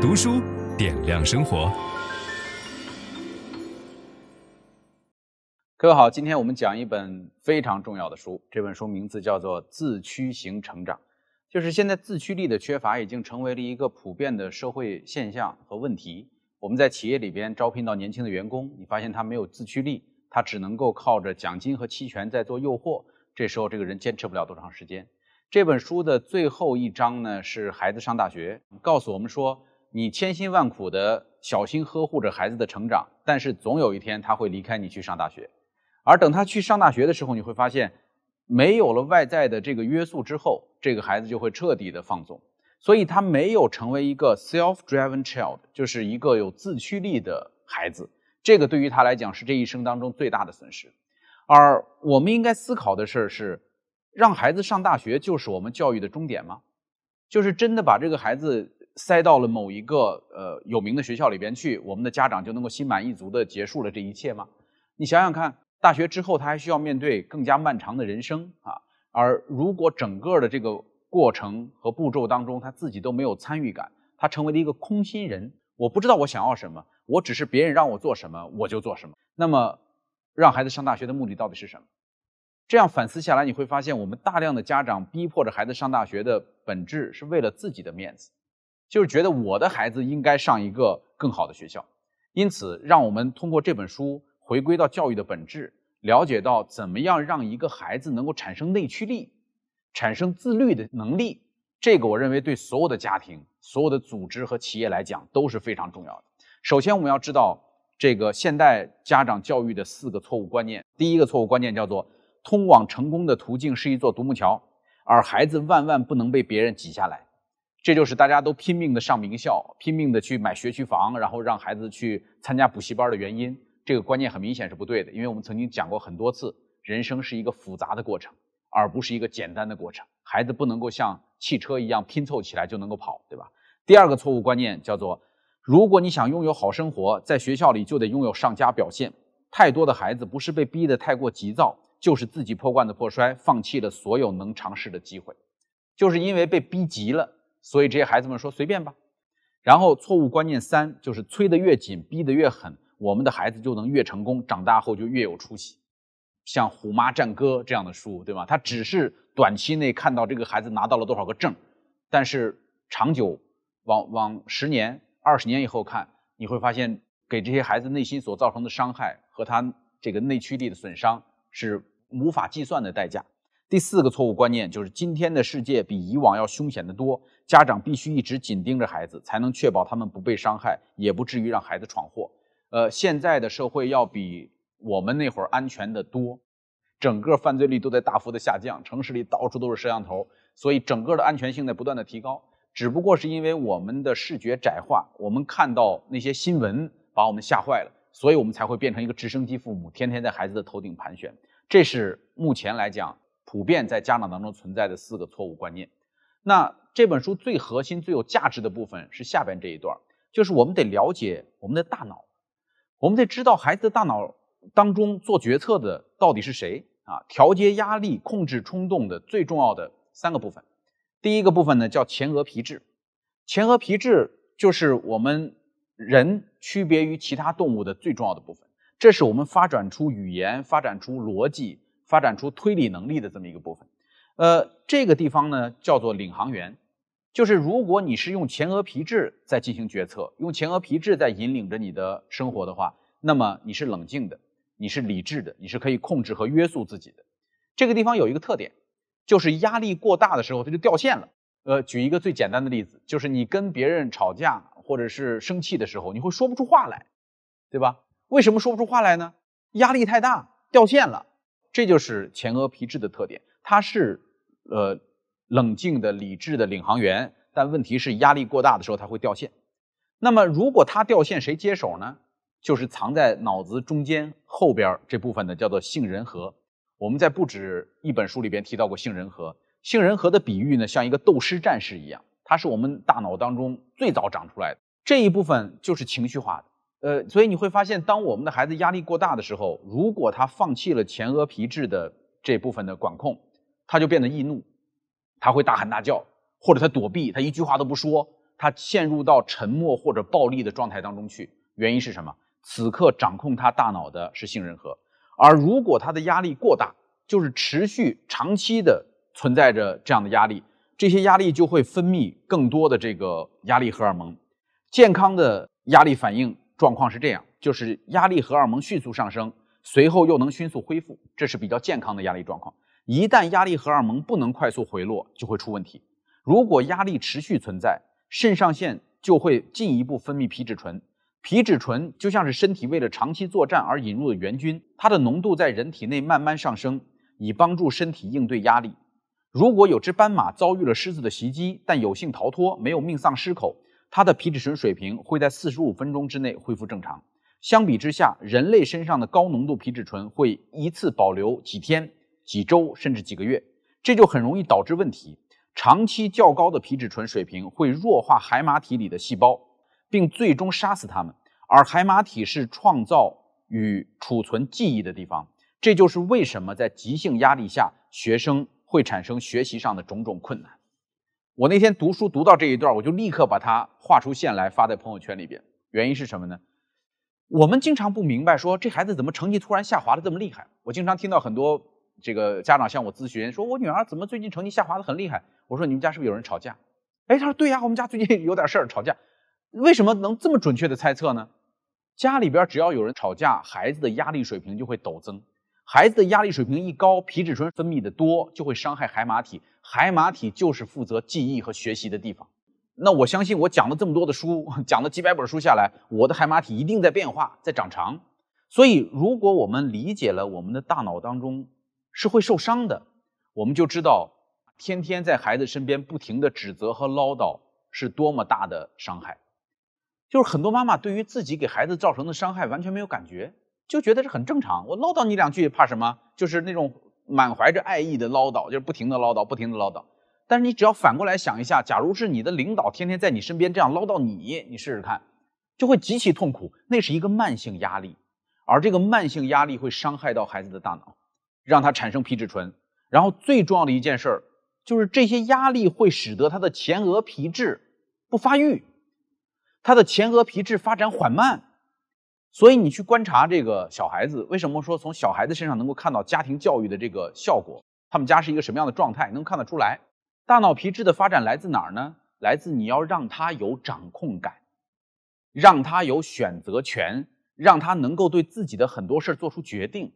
读书点亮生活。各位好，今天我们讲一本非常重要的书，这本书名字叫做《自驱型成长》。就是现在自驱力的缺乏已经成为了一个普遍的社会现象和问题。我们在企业里边招聘到年轻的员工，你发现他没有自驱力，他只能够靠着奖金和期权在做诱惑，这时候这个人坚持不了多长时间。这本书的最后一章呢，是孩子上大学，告诉我们说，你千辛万苦的小心呵护着孩子的成长，但是总有一天他会离开你去上大学，而等他去上大学的时候，你会发现，没有了外在的这个约束之后，这个孩子就会彻底的放纵，所以他没有成为一个 self-driven child，就是一个有自驱力的孩子，这个对于他来讲是这一生当中最大的损失，而我们应该思考的事儿是。让孩子上大学就是我们教育的终点吗？就是真的把这个孩子塞到了某一个呃有名的学校里边去，我们的家长就能够心满意足地结束了这一切吗？你想想看，大学之后他还需要面对更加漫长的人生啊！而如果整个的这个过程和步骤当中他自己都没有参与感，他成为了一个空心人，我不知道我想要什么，我只是别人让我做什么我就做什么。那么，让孩子上大学的目的到底是什么？这样反思下来，你会发现，我们大量的家长逼迫着孩子上大学的本质是为了自己的面子，就是觉得我的孩子应该上一个更好的学校。因此，让我们通过这本书回归到教育的本质，了解到怎么样让一个孩子能够产生内驱力、产生自律的能力。这个我认为对所有的家庭、所有的组织和企业来讲都是非常重要的。首先，我们要知道这个现代家长教育的四个错误观念。第一个错误观念叫做。通往成功的途径是一座独木桥，而孩子万万不能被别人挤下来。这就是大家都拼命的上名校，拼命的去买学区房，然后让孩子去参加补习班的原因。这个观念很明显是不对的，因为我们曾经讲过很多次，人生是一个复杂的过程，而不是一个简单的过程。孩子不能够像汽车一样拼凑起来就能够跑，对吧？第二个错误观念叫做，如果你想拥有好生活，在学校里就得拥有上佳表现。太多的孩子不是被逼得太过急躁。就是自己破罐子破摔，放弃了所有能尝试的机会，就是因为被逼急了，所以这些孩子们说随便吧。然后错误观念三就是催得越紧，逼得越狠，我们的孩子就能越成功，长大后就越有出息。像《虎妈战歌》这样的书，对吧？他只是短期内看到这个孩子拿到了多少个证，但是长久往往十年、二十年以后看，你会发现给这些孩子内心所造成的伤害和他这个内驱力的损伤是。无法计算的代价。第四个错误观念就是今天的世界比以往要凶险得多，家长必须一直紧盯着孩子，才能确保他们不被伤害，也不至于让孩子闯祸。呃，现在的社会要比我们那会儿安全得多，整个犯罪率都在大幅的下降，城市里到处都是摄像头，所以整个的安全性在不断的提高。只不过是因为我们的视觉窄化，我们看到那些新闻把我们吓坏了，所以我们才会变成一个直升机父母，天天在孩子的头顶盘旋。这是目前来讲普遍在家长当中存在的四个错误观念。那这本书最核心、最有价值的部分是下边这一段，就是我们得了解我们的大脑，我们得知道孩子的大脑当中做决策的到底是谁啊？调节压力、控制冲动的最重要的三个部分。第一个部分呢叫前额皮质，前额皮质就是我们人区别于其他动物的最重要的部分。这是我们发展出语言、发展出逻辑、发展出推理能力的这么一个部分。呃，这个地方呢叫做领航员，就是如果你是用前额皮质在进行决策，用前额皮质在引领着你的生活的话，那么你是冷静的，你是理智的，你是可以控制和约束自己的。这个地方有一个特点，就是压力过大的时候它就掉线了。呃，举一个最简单的例子，就是你跟别人吵架或者是生气的时候，你会说不出话来，对吧？为什么说不出话来呢？压力太大，掉线了。这就是前额皮质的特点，它是呃冷静的、理智的领航员。但问题是，压力过大的时候，它会掉线。那么，如果它掉线，谁接手呢？就是藏在脑子中间后边这部分的，叫做杏仁核。我们在不止一本书里边提到过杏仁核。杏仁核的比喻呢，像一个斗狮战士一样，它是我们大脑当中最早长出来的这一部分，就是情绪化的。呃，所以你会发现，当我们的孩子压力过大的时候，如果他放弃了前额皮质的这部分的管控，他就变得易怒，他会大喊大叫，或者他躲避，他一句话都不说，他陷入到沉默或者暴力的状态当中去。原因是什么？此刻掌控他大脑的是杏仁核，而如果他的压力过大，就是持续长期的存在着这样的压力，这些压力就会分泌更多的这个压力荷尔蒙。健康的压力反应状况是这样，就是压力荷尔蒙迅速上升，随后又能迅速恢复，这是比较健康的压力状况。一旦压力荷尔蒙不能快速回落，就会出问题。如果压力持续存在，肾上腺就会进一步分泌皮质醇。皮质醇就像是身体为了长期作战而引入的援军，它的浓度在人体内慢慢上升，以帮助身体应对压力。如果有只斑马遭遇了狮子的袭击，但有幸逃脱，没有命丧狮口，它的皮质醇水平会在四十五分钟之内恢复正常。相比之下，人类身上的高浓度皮质醇会一次保留几天、几周甚至几个月，这就很容易导致问题。长期较高的皮质醇水平会弱化海马体里的细胞。并最终杀死它们，而海马体是创造与储存记忆的地方。这就是为什么在急性压力下，学生会产生学习上的种种困难。我那天读书读到这一段，我就立刻把它画出线来发在朋友圈里边。原因是什么呢？我们经常不明白，说这孩子怎么成绩突然下滑的这么厉害？我经常听到很多这个家长向我咨询，说我女儿怎么最近成绩下滑的很厉害？我说你们家是不是有人吵架？哎，他说对呀，我们家最近有点事儿吵架。为什么能这么准确的猜测呢？家里边只要有人吵架，孩子的压力水平就会陡增。孩子的压力水平一高，皮质醇分泌的多，就会伤害海马体。海马体就是负责记忆和学习的地方。那我相信，我讲了这么多的书，讲了几百本书下来，我的海马体一定在变化，在长长。所以，如果我们理解了我们的大脑当中是会受伤的，我们就知道，天天在孩子身边不停的指责和唠叨是多么大的伤害。就是很多妈妈对于自己给孩子造成的伤害完全没有感觉，就觉得这很正常。我唠叨你两句怕什么？就是那种满怀着爱意的唠叨，就是不停的唠叨，不停的唠叨。但是你只要反过来想一下，假如是你的领导天天在你身边这样唠叨你，你试试看，就会极其痛苦。那是一个慢性压力，而这个慢性压力会伤害到孩子的大脑，让他产生皮质醇。然后最重要的一件事儿，就是这些压力会使得他的前额皮质不发育。他的前额皮质发展缓慢，所以你去观察这个小孩子，为什么说从小孩子身上能够看到家庭教育的这个效果？他们家是一个什么样的状态，能看得出来。大脑皮质的发展来自哪儿呢？来自你要让他有掌控感，让他有选择权，让他能够对自己的很多事儿做出决定。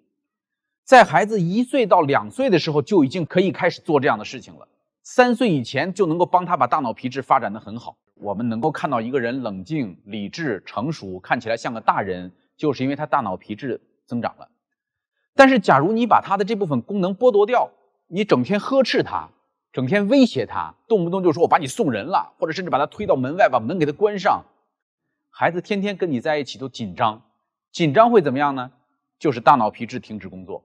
在孩子一岁到两岁的时候，就已经可以开始做这样的事情了。三岁以前就能够帮他把大脑皮质发展得很好。我们能够看到一个人冷静、理智、成熟，看起来像个大人，就是因为他大脑皮质增长了。但是，假如你把他的这部分功能剥夺掉，你整天呵斥他，整天威胁他，动不动就说我把你送人了，或者甚至把他推到门外，把门给他关上，孩子天天跟你在一起都紧张，紧张会怎么样呢？就是大脑皮质停止工作。